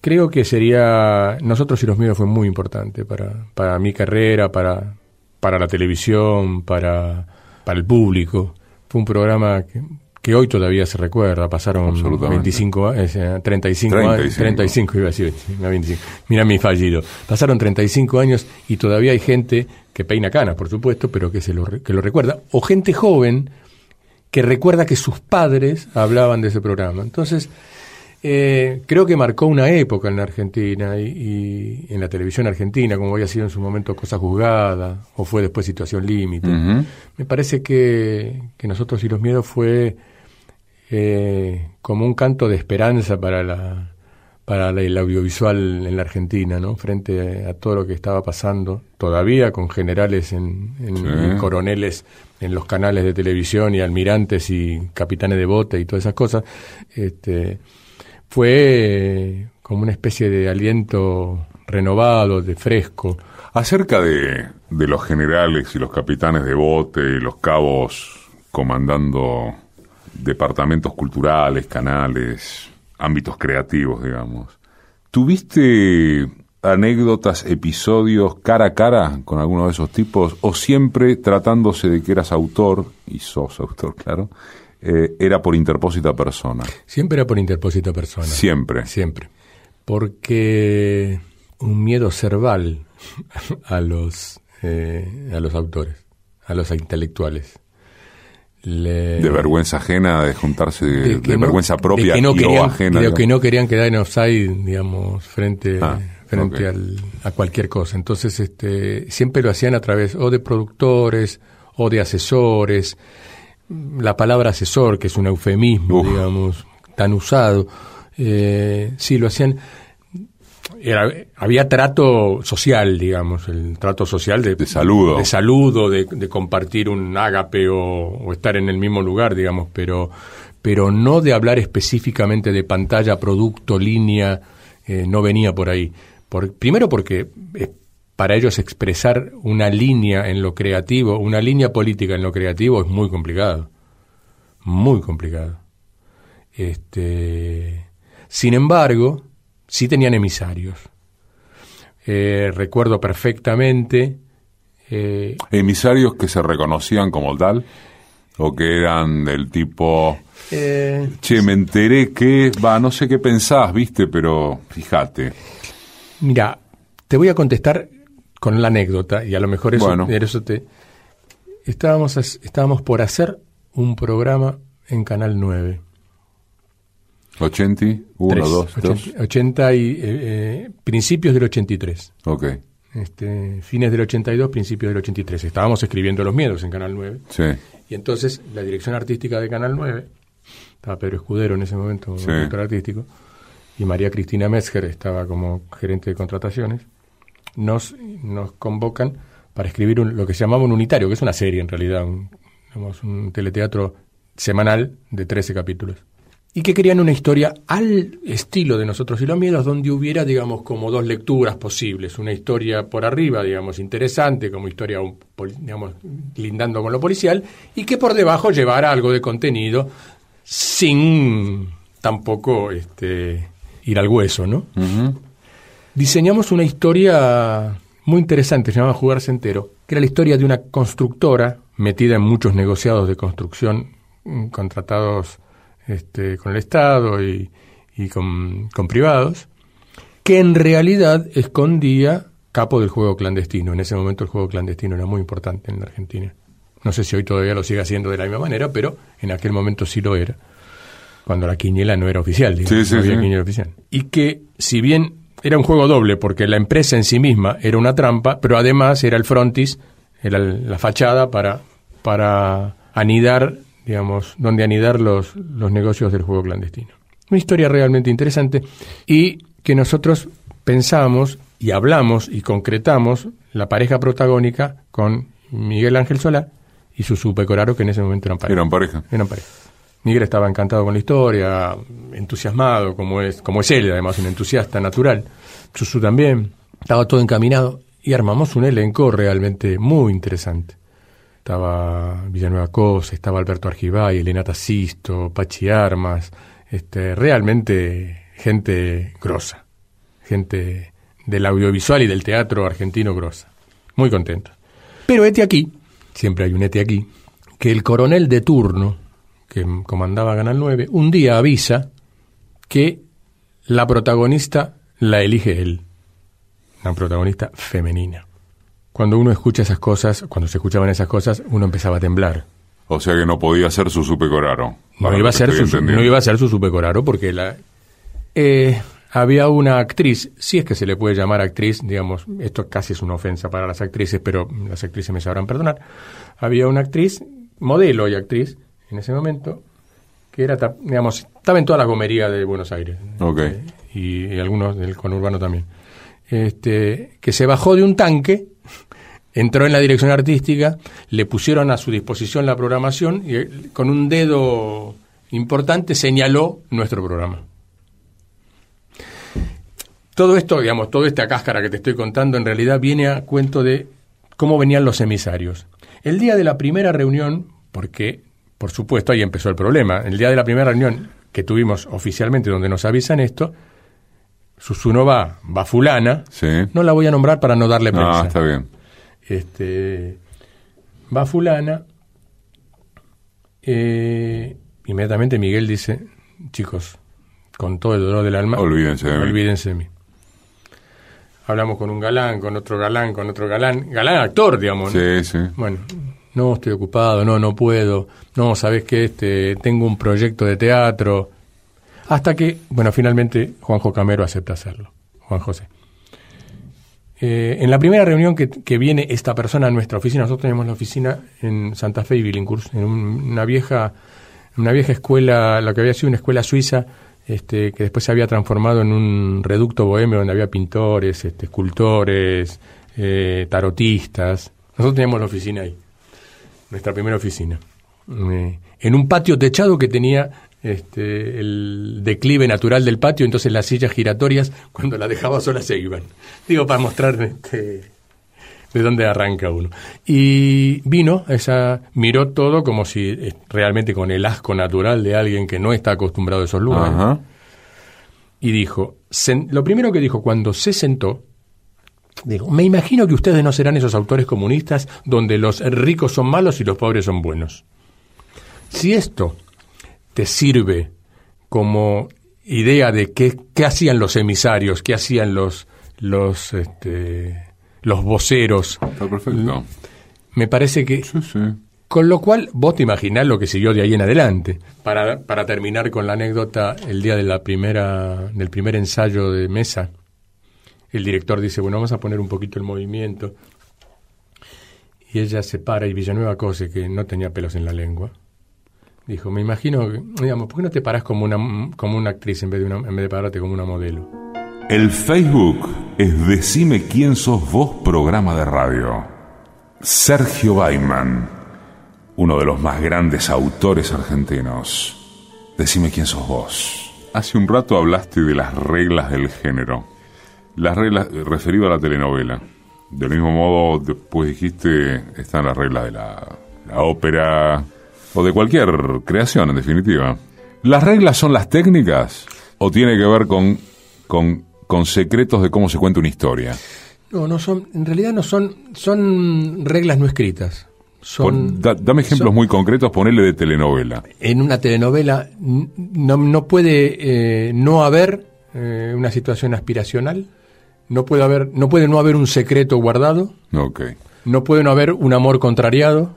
S3: Creo que sería, nosotros y los míos fue muy importante para, para mi carrera, para, para la televisión, para, para el público. Fue un programa que, que hoy todavía se recuerda, pasaron 25, eh, 35, 35, años, 35 iba a decir, 25. mira mi fallido. Pasaron 35 años y todavía hay gente que peina canas, por supuesto, pero que, se lo, que lo recuerda, o gente joven que recuerda que sus padres hablaban de ese programa. Entonces, eh, creo que marcó una época en la Argentina y, y, en la televisión argentina, como había sido en su momento Cosa Juzgada, o fue después Situación Límite. Uh -huh. Me parece que, que Nosotros y los Miedos fue eh, como un canto de esperanza para la para la, el audiovisual en la Argentina, ¿no? Frente a, todo lo que estaba pasando, todavía con generales en, en, sí. en, coroneles en los canales de televisión y almirantes y capitanes de bote y todas esas cosas, este, fue como una especie de aliento renovado, de fresco.
S2: Acerca de, de los generales y los capitanes de bote y los cabos comandando departamentos culturales, canales, ámbitos creativos, digamos. ¿Tuviste anécdotas, episodios cara a cara con alguno de esos tipos? ¿O siempre tratándose de que eras autor, y sos autor, claro, eh, era por interpósita persona?
S3: Siempre era por interpósita persona.
S2: Siempre.
S3: Siempre. Porque un miedo cerval a los, eh, a los autores, a los intelectuales.
S2: Le... de vergüenza ajena, de juntarse, de, de, de no, vergüenza propia
S3: de que no
S2: y
S3: querían,
S2: ajena.
S3: De que no querían quedar en offside, digamos, frente, ah, frente okay. al, a cualquier cosa. Entonces, este, siempre lo hacían a través o de productores o de asesores. La palabra asesor, que es un eufemismo, Uf. digamos, tan usado, eh, sí, lo hacían era, había trato social, digamos, el trato social de,
S2: De saludo.
S3: de saludo, de, de compartir un ágape o, o estar en el mismo lugar, digamos, pero, pero no de hablar específicamente de pantalla, producto, línea, eh, no venía por ahí. Por, primero porque para ellos expresar una línea en lo creativo, una línea política en lo creativo es muy complicado, muy complicado. Este, sin embargo, sí tenían emisarios. Eh, recuerdo perfectamente. eh,
S2: Emisarios que se reconocían como tal o que eran del tipo,
S3: eh,
S2: che, me enteré que, va, no sé qué pensás, viste, pero fíjate.
S3: mira, te voy a contestar con la anécdota y a lo mejor eso,
S2: Bueno.
S3: eso te. Estábamos, estábamos por hacer un programa en Canal 9.
S2: 80, 1,
S3: Tres,
S2: 2, 2.
S3: 80, 80 y eh, eh, principios del 83.
S2: Ok,
S3: Este, fines del 82, principios del 83. Estábamos escribiendo Los Miedos en Canal 9.
S2: sí,
S3: Y entonces la dirección artística de Canal 9, estaba Pedro Escudero en ese momento,
S2: Sí.
S3: director artístico, y María Cristina Metzger estaba como gerente de contrataciones, nos, nos convocan para escribir un- lo que llamaba un unitario, que es una serie en realidad, un, teleteatro semanal de 13 capítulos. Y que querían una historia al estilo de Nosotros y los Miedos, donde hubiera, digamos, como dos lecturas posibles. Una historia por arriba, digamos, interesante, como historia, digamos, lindando con lo policial, y que por debajo llevara algo de contenido sin tampoco este, ir al hueso, ¿no? Diseñamos una historia muy interesante, se llamaba Jugarse Entero, que era la historia de una constructora metida en muchos negociados de construcción mm, contratados este, con el Estado y, y con, con privados, que en realidad escondía capo del juego clandestino. En ese momento el juego clandestino era muy importante en la Argentina. No sé si hoy todavía lo sigue haciendo de la misma manera, pero en aquel momento sí lo era. Cuando la quiniela no era oficial, digamos,
S2: Sí, sí,
S3: no había
S2: sí.
S3: quiniela oficial. Y que si bien era un juego doble, porque la empresa en sí misma era una trampa, pero además era el frontis, era la fachada para, para anidar, digamos, donde anidar los, los negocios del juego clandestino. Una historia realmente interesante y que nosotros pensamos y hablamos y concretamos la pareja protagónica con Miguel Ángel Solá y Susu Pecoraro, que en ese momento eran pareja.
S2: Eran pareja.
S3: Eran pareja. Miguel estaba encantado con la historia, entusiasmado, como es, como es él, además, un entusiasta natural. Susu también. Estaba todo encaminado y armamos un elenco realmente muy interesante. Estaba Villanueva Cosa, estaba Alberto Argibay, Elena Tassisto, Pachi Armas, este, realmente gente grosa, gente del audiovisual y del teatro argentino grosa. Muy contento. Pero este aquí, siempre hay un este aquí, que el coronel de turno, que comandaba Canal 9, un día avisa que la protagonista la elige él, una protagonista femenina. Cuando uno escucha esas cosas, cuando se escuchaban esas cosas, uno empezaba a temblar.
S2: O sea que no podía ser su supercoraro.
S3: No iba, a ser su, no iba a ser su supercoraro porque la, eh, había una actriz, si es que se le puede llamar actriz, digamos, esto casi es una ofensa para las actrices, pero las actrices me sabrán perdonar. Había una actriz, modelo y actriz, en ese momento, que era, digamos, estaba en toda la gomería de Buenos Aires.
S2: Ok.
S3: Eh, y, y algunos del conurbano también. Este, que se bajó de un tanque, entró en la dirección artística, le pusieron a su disposición la programación y eh, con un dedo importante señaló nuestro programa. Todo esto, digamos, toda esta cáscara que te estoy contando en realidad viene a cuento de cómo venían los emisarios. El día de la primera reunión, porque, por supuesto, ahí empezó el problema, el día de la primera reunión que tuvimos oficialmente donde nos avisan esto, Susuno va, va fulana,
S2: Sí.
S3: no la voy a nombrar para no darle prensa.
S2: Ah, está bien.
S3: Este, va fulana, eh, inmediatamente Miguel dice, chicos, con todo el dolor del alma,
S2: Olvídense de mí.
S3: olvídense de mí. Hablamos con un galán, con otro galán, con otro galán, galán actor, digamos. ¿no?
S2: Sí, sí.
S3: Bueno, no estoy ocupado, no, no puedo, no, sabes que este, tengo un proyecto de teatro. Hasta que, bueno, finalmente Juanjo Camero acepta hacerlo, Juan José. Eh, en la primera reunión que, que viene esta persona a nuestra oficina, nosotros tenemos la oficina en Santa Fe y Billinghurst, en un- una vieja, una vieja escuela, la que había sido una escuela suiza este, que después se había transformado en un reducto bohemio donde había pintores, este, escultores, eh, tarotistas. Nosotros teníamos la oficina ahí, nuestra primera oficina, eh, en un patio techado que tenía este, el declive natural del patio, entonces las sillas giratorias, cuando las dejaba solas se iban. Digo, para mostrar este, de dónde arranca uno. Y vino, esa, miró todo como si eh, realmente con el asco natural de alguien que no está acostumbrado a esos lugares.
S2: Ajá.
S3: Y dijo, sen- lo primero que dijo cuando se sentó, dijo, me imagino que ustedes no serán esos autores comunistas donde los ricos son malos y los pobres son buenos. Si esto te sirve como idea de qué, qué hacían los emisarios, qué hacían los, los, este, los voceros,
S2: Está perfecto.
S3: me parece que
S2: Sí, sí.
S3: con lo cual, vos te imaginás lo que siguió de ahí en adelante. Para, para terminar con la anécdota, el día de la primera, del primer ensayo de mesa, el director dice, bueno, vamos a poner un poquito el movimiento. Y ella se para y Villanueva Cose, que no tenía pelos en la lengua, dijo, me imagino, que- digamos, ¿por qué no te parás como una, como una actriz en vez, de una, en vez de pararte como una modelo?
S2: El Facebook es Decime quién sos vos programa de radio. Sergio Baiman, uno de los más grandes autores argentinos. Decime quién sos vos. Hace un rato hablaste de las reglas del género. Las reglas eh, referido a la telenovela. Del mismo modo, después dijiste, están las reglas de la, la ópera o de cualquier creación, en definitiva. ¿Las reglas son las técnicas o tiene que ver con, con, con secretos de cómo se cuenta una historia?
S3: No, no son, en realidad no son, son reglas no escritas. Son,
S2: da- dame ejemplos
S3: son-
S2: muy concretos, ponele de telenovela.
S3: en una telenovela no, no puede eh, no haber eh, una situación aspiracional, no puede haber, no puede no haber un secreto guardado, no puede no haber un amor contrariado,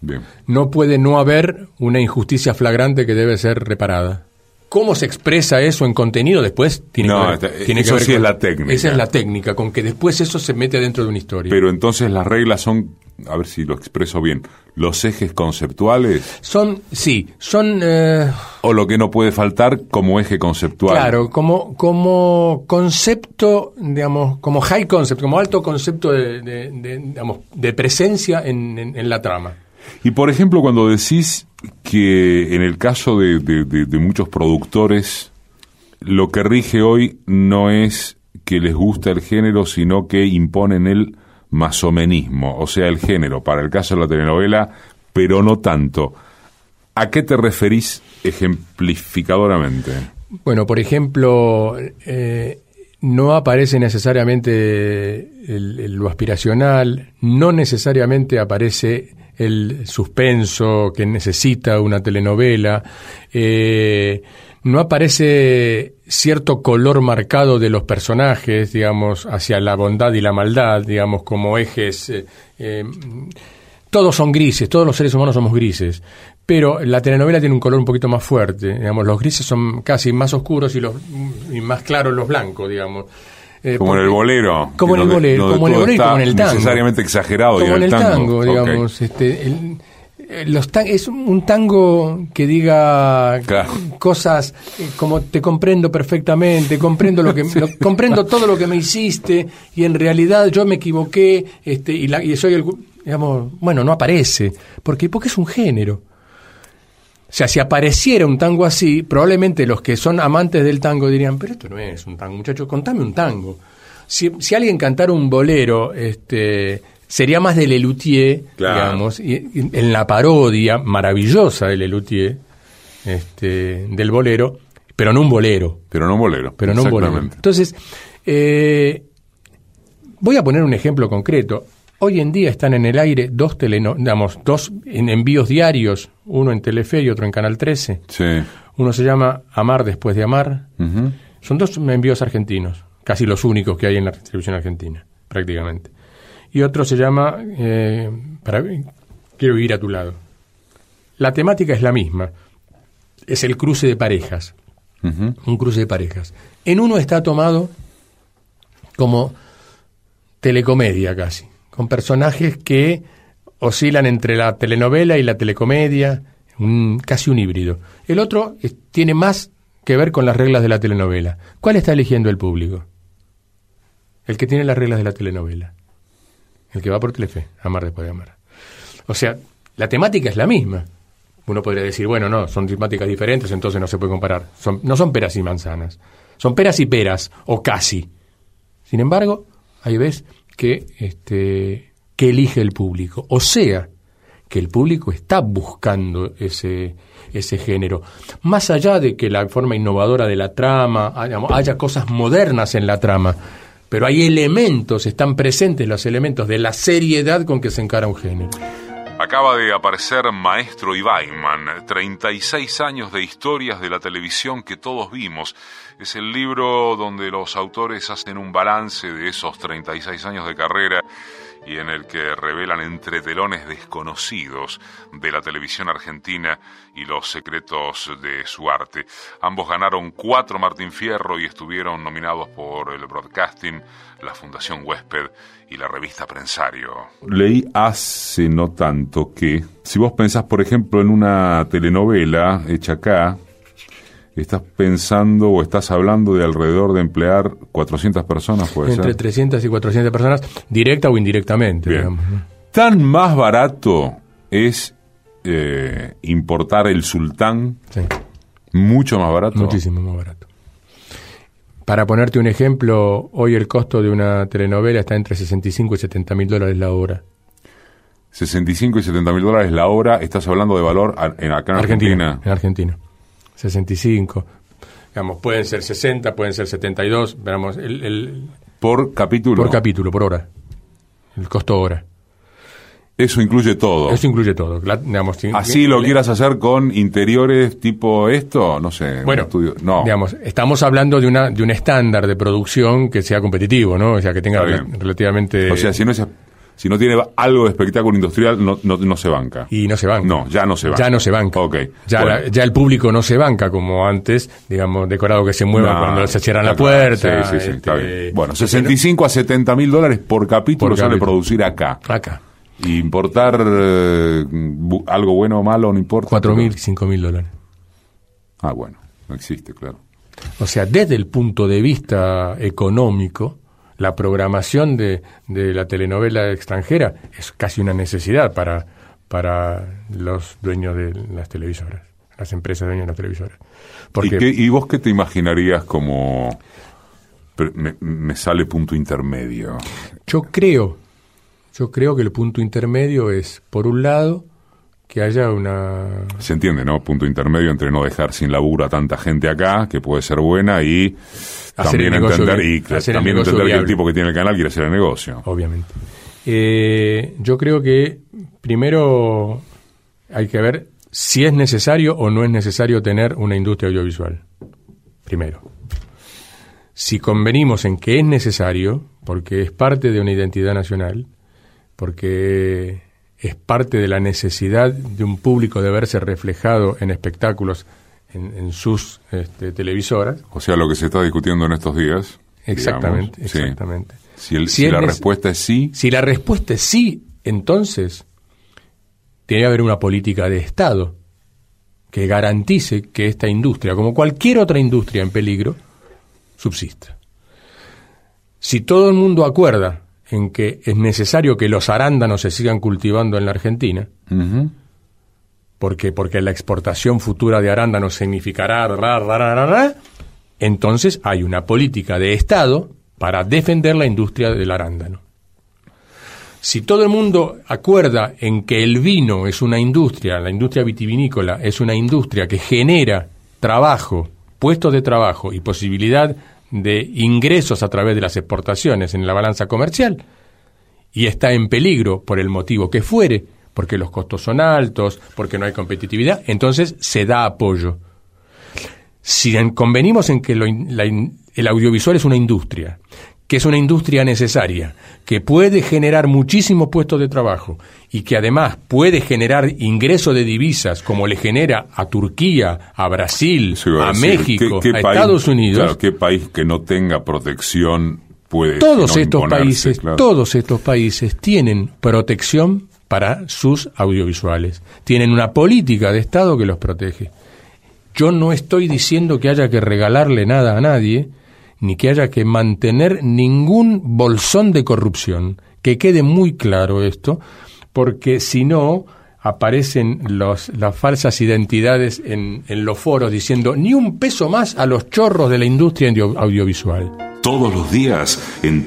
S2: bien.
S3: no puede no haber una injusticia flagrante que debe ser reparada. ¿Cómo se expresa eso en contenido después? Tiene
S2: No,
S3: que ver, tiene
S2: eso
S3: que ver
S2: sí es la técnica.
S3: Esa es la técnica, con que después eso se mete dentro de una historia.
S2: Pero entonces las reglas son, a ver si lo expreso bien, los ejes conceptuales
S3: son, sí, son... eh,
S2: o lo que no puede faltar como eje conceptual.
S3: Claro, como, como concepto, digamos, como high concept, como alto concepto de, de- de, digamos, de presencia en, en- en la trama.
S2: Y por ejemplo, cuando decís que en el caso de, de- de- de muchos productores, lo que rige hoy no es que les gusta el género, sino que imponen el masomenismo, o sea, el género, para el caso de la telenovela, pero no tanto. ¿A qué te referís ejemplificadoramente?
S3: Bueno, por ejemplo, eh, no aparece necesariamente lo aspiracional, no necesariamente aparece el suspenso que necesita una telenovela, eh, no aparece cierto color marcado de los personajes, digamos, hacia la bondad y la maldad, digamos, como ejes. eh, todos son grises, todos los seres humanos somos grises, pero la telenovela tiene un color un poquito más fuerte, digamos, los grises son casi más oscuros y los y más claros los blancos, digamos. Eh,
S2: Como en el bolero.
S3: Como en el bolero, como en el bolero y como en el tango.
S2: Necesariamente exagerado.
S3: como en el tango, digamos, este, el- eh, los tan- es un tango que diga
S2: Claro.
S3: cosas eh, como te comprendo perfectamente, comprendo lo que lo- comprendo todo lo que me hiciste y en realidad yo me equivoqué, este y, la- y soy el digamos, bueno, no aparece, porque porque es un género. O sea, si apareciera un tango así, probablemente los que son amantes del tango dirían, pero esto no es un tango, muchacho, contame un tango. Si, si alguien cantara un bolero, este, sería más de Lelutier,
S2: Claro.
S3: digamos, y, y en la parodia maravillosa de Lelutier, este, del bolero, pero no un bolero,
S2: Pero no un bolero.
S3: pero no un bolero. Entonces, eh, voy a poner un ejemplo concreto. Hoy en día están en el aire dos teleno, digamos, dos en- envíos diarios, uno en Telefe y otro en Canal 13.
S2: Sí.
S3: Uno se llama Amar después de amar. Son dos envíos argentinos, casi los únicos que hay en la televisión argentina, prácticamente. Y otro se llama eh, para, Quiero vivir a tu lado. La temática es la misma. Es el cruce de parejas. Un cruce de parejas. En uno está tomado como telecomedia casi, con personajes que oscilan entre la telenovela y la telecomedia, un, casi un híbrido. El otro tiene más que ver con las reglas de la telenovela. ¿Cuál está eligiendo el público? El que tiene las reglas de la telenovela. El que va por Telefe, amar después de amar. O sea, la temática es la misma. Uno podría decir, bueno, no, son temáticas diferentes, entonces no se puede comparar. Son, no son peras y manzanas. Son peras y peras, o casi. Sin embargo, hay veces que, este, que elige el público. O sea, que el público está buscando ese, ese género. Más allá de que la forma innovadora de la trama, haya cosas modernas en la trama, pero hay elementos, están presentes los elementos de la seriedad con que se encara un género.
S2: Acaba de aparecer Maestro y 36 años de historias de la televisión que todos vimos. Es el libro donde los autores hacen un balance de esos 36 años de carrera y en el que revelan entretelones desconocidos de la televisión argentina y los secretos de su arte. Ambos ganaron cuatro Martín Fierro y estuvieron nominados por el Broadcasting, la Fundación Huésped y la revista Prensario. Leí hace no tanto que, si vos pensás, por ejemplo, en una telenovela hecha acá, estás pensando o estás hablando de alrededor de emplear 400 personas, puede
S3: Entre 300 y 400 personas, directa o indirectamente.
S2: ¿Tan más barato es eh, importar el sultán?
S3: Sí.
S2: Mucho más barato.
S3: Muchísimo más barato. Para ponerte un ejemplo, hoy el costo de una telenovela está entre 65 y 70 mil dólares la hora.
S2: 65 y 70 mil dólares la hora, estás hablando de valor en, acá en Argentina.
S3: En Argentina. 65. Digamos, pueden ser 60, pueden ser 72, veamos, el,
S2: por capítulo.
S3: Por capítulo, por hora. El costo hora.
S2: Eso incluye todo.
S3: Eso incluye todo. digamos,
S2: Así lo quieras hacer con interiores tipo esto, no sé.
S3: Bueno, no. digamos, estamos hablando de una de un estándar de producción que sea competitivo, ¿no? O sea, que tenga relativamente.
S2: O sea, si no es si no tiene algo de espectáculo industrial, no, no, se banca.
S3: Y no se banca.
S2: No, ya no se banca.
S3: Ya no se banca.
S2: Ok.
S3: Ya, ya el público no se banca como antes, digamos, decorado que se mueva cuando se cierran la puerta.
S2: Sí, sí, sí, está bien. Este, bueno, 65 a 70 mil dólares por capítulo sale producir acá.
S3: Acá.
S2: Y importar eh, algo bueno o malo no importa.
S3: 4 mil, 5 mil dólares.
S2: Ah, bueno, no existe, claro.
S3: O sea, desde el punto de vista económico, la programación de, de, la telenovela extranjera es casi una necesidad para, para los dueños de las televisoras, las empresas dueñas de las televisoras.
S2: Porque, ¿Y, vos qué te imaginarías como... Me, me, sale punto intermedio.
S3: Yo creo, yo creo que el punto intermedio es, por un lado, que haya una...
S2: Se entiende, ¿no? Punto intermedio entre no dejar sin laburo a tanta gente acá, que puede ser buena, y también entender, y también entender que el tipo que tiene el canal quiere hacer el negocio.
S3: Obviamente. Eh, yo creo que primero hay que ver si es necesario o no es necesario tener una industria audiovisual. Primero. Si convenimos en que es necesario, porque es parte de una identidad nacional, porque es parte de la necesidad de un público de verse reflejado en espectáculos en, sus este, televisoras.
S2: O sea, lo que se está discutiendo en estos días.
S3: Exactamente, exactamente.
S2: Si, la respuesta es sí.
S3: Si la respuesta es sí, entonces tiene que haber una política de Estado que garantice que esta industria, como cualquier otra industria en peligro, subsista. Si todo el mundo acuerda en que es necesario que los arándanos se sigan cultivando en la Argentina, porque, porque la exportación futura de arándanos significará, entonces hay una política de Estado para defender la industria del arándano. Si todo el mundo acuerda en que el vino es una industria, la industria vitivinícola es una industria que genera trabajo, puestos de trabajo y posibilidad de ingresos a través de las exportaciones en la balanza comercial y está en peligro por el motivo que fuere, porque los costos son altos, porque no hay competitividad, entonces se da apoyo. Si convenimos en que el audiovisual es una industria, que es una industria necesaria, que puede generar muchísimos puestos de trabajo y que además puede generar ingreso de divisas como le genera a Turquía, a Brasil, a, México, a Estados Unidos.
S2: ¿Qué país que no tenga protección puede
S3: Todos estos países, todos estos países tienen protección para sus audiovisuales. Tienen una política de Estado que los protege. Yo no estoy diciendo que haya que regalarle nada a nadie, ni que haya que mantener ningún bolsón de corrupción. Que quede muy claro esto, porque si no, aparecen las falsas identidades en, los foros diciendo ni un peso más a los chorros de la industria audiovisual.
S2: Todos los días en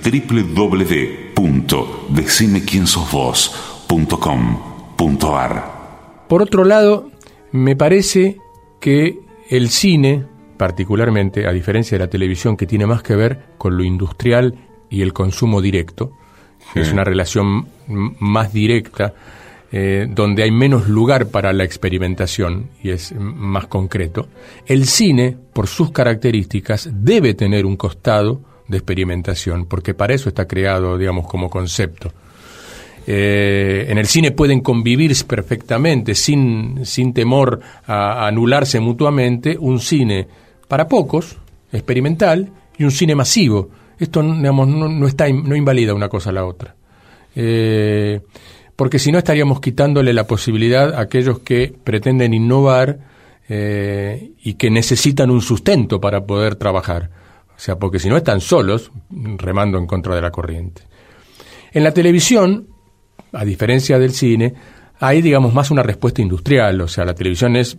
S2: www.decimequiensosvos.com.ar
S3: Por otro lado, me parece que el cine, particularmente, a diferencia de la televisión, que tiene más que ver con lo industrial y el consumo directo, sí. es una relación más directa, eh, donde hay menos lugar para la experimentación y es más concreto, el cine, por sus características, debe tener un costado de experimentación, porque para eso está creado, digamos, como concepto. Eh, en el cine pueden convivir perfectamente, sin, sin temor a, anularse mutuamente, un cine para pocos, experimental, y un cine masivo. Esto, digamos, no, no, está, invalida una cosa a la otra. Eh, porque si no estaríamos quitándole la posibilidad a aquellos que pretenden innovar eh, y que necesitan un sustento para poder trabajar. O sea, porque si no están solos remando en contra de la corriente. En la televisión, a diferencia del cine, hay, digamos, más una respuesta industrial. O sea, la televisión es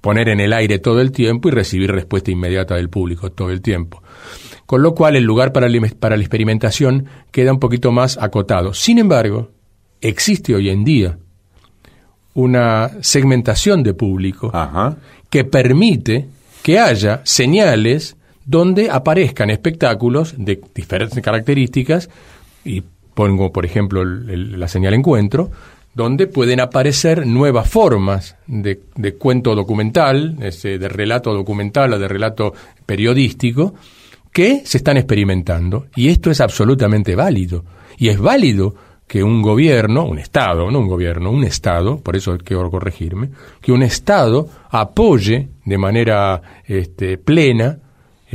S3: poner en el aire todo el tiempo y recibir respuesta inmediata del público todo el tiempo. Con lo cual, el lugar para, para la experimentación queda un poquito más acotado. Sin embargo, existe hoy en día una segmentación de público
S2: Ajá.
S3: que permite que haya señales donde aparezcan espectáculos de diferentes características, y pongo por ejemplo el, la señal encuentro, donde pueden aparecer nuevas formas de, de cuento documental, ese, de relato documental o de relato periodístico, que se están experimentando. Y esto es absolutamente válido. Y es válido que un gobierno, un Estado, no un gobierno, un Estado, por eso quiero corregirme, que un Estado apoye de manera este, plena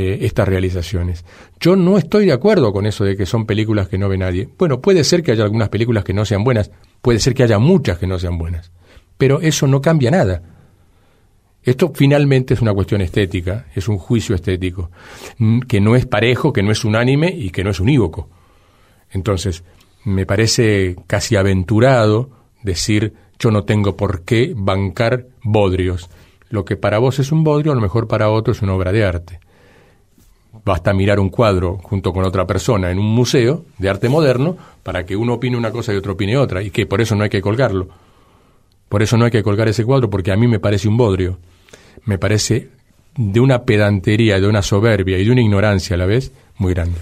S3: eh, estas realizaciones. Yo no estoy de acuerdo con eso de que son películas que no ve nadie. Bueno, puede ser que haya algunas películas que no sean buenas, puede ser que haya muchas que no sean buenas, pero eso no cambia nada. Esto finalmente es una cuestión estética, es un juicio estético, que no es parejo, que no es unánime y que no es unívoco. Entonces, me parece casi aventurado decir yo no tengo por qué bancar bodrios. Lo que para vos es un bodrio, a lo mejor para otro es una obra de arte. Basta mirar un cuadro junto con otra persona en un museo de arte moderno para que uno opine una cosa y otro opine otra, y que por eso no hay que colgarlo. Por eso no hay que colgar ese cuadro, porque a mí me parece un bodrio. Me parece de una pedantería, de una soberbia y de una ignorancia a la vez muy grande.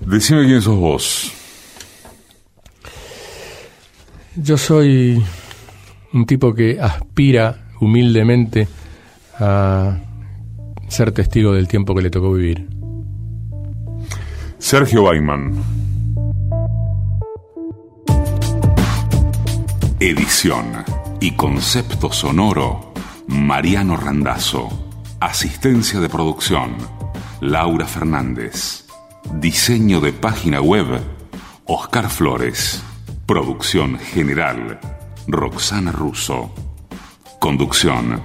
S2: Decime quién sos vos.
S3: Yo soy un tipo que aspira humildemente a ser testigo del tiempo que le tocó vivir.
S2: Sergio Baiman. Edición y concepto sonoro, Mariano Randazzo. Asistencia de producción, Laura Fernández. Diseño de página web, Oscar Flores. Producción general, Roxana Russo. Conducción,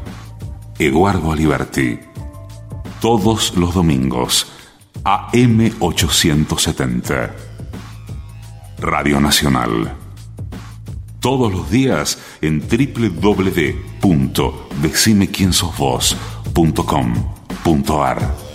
S2: Eduardo Aliberti. Todos los domingos, AM870. Radio Nacional. Todos los días en www.decimequiensosvos.com.ar.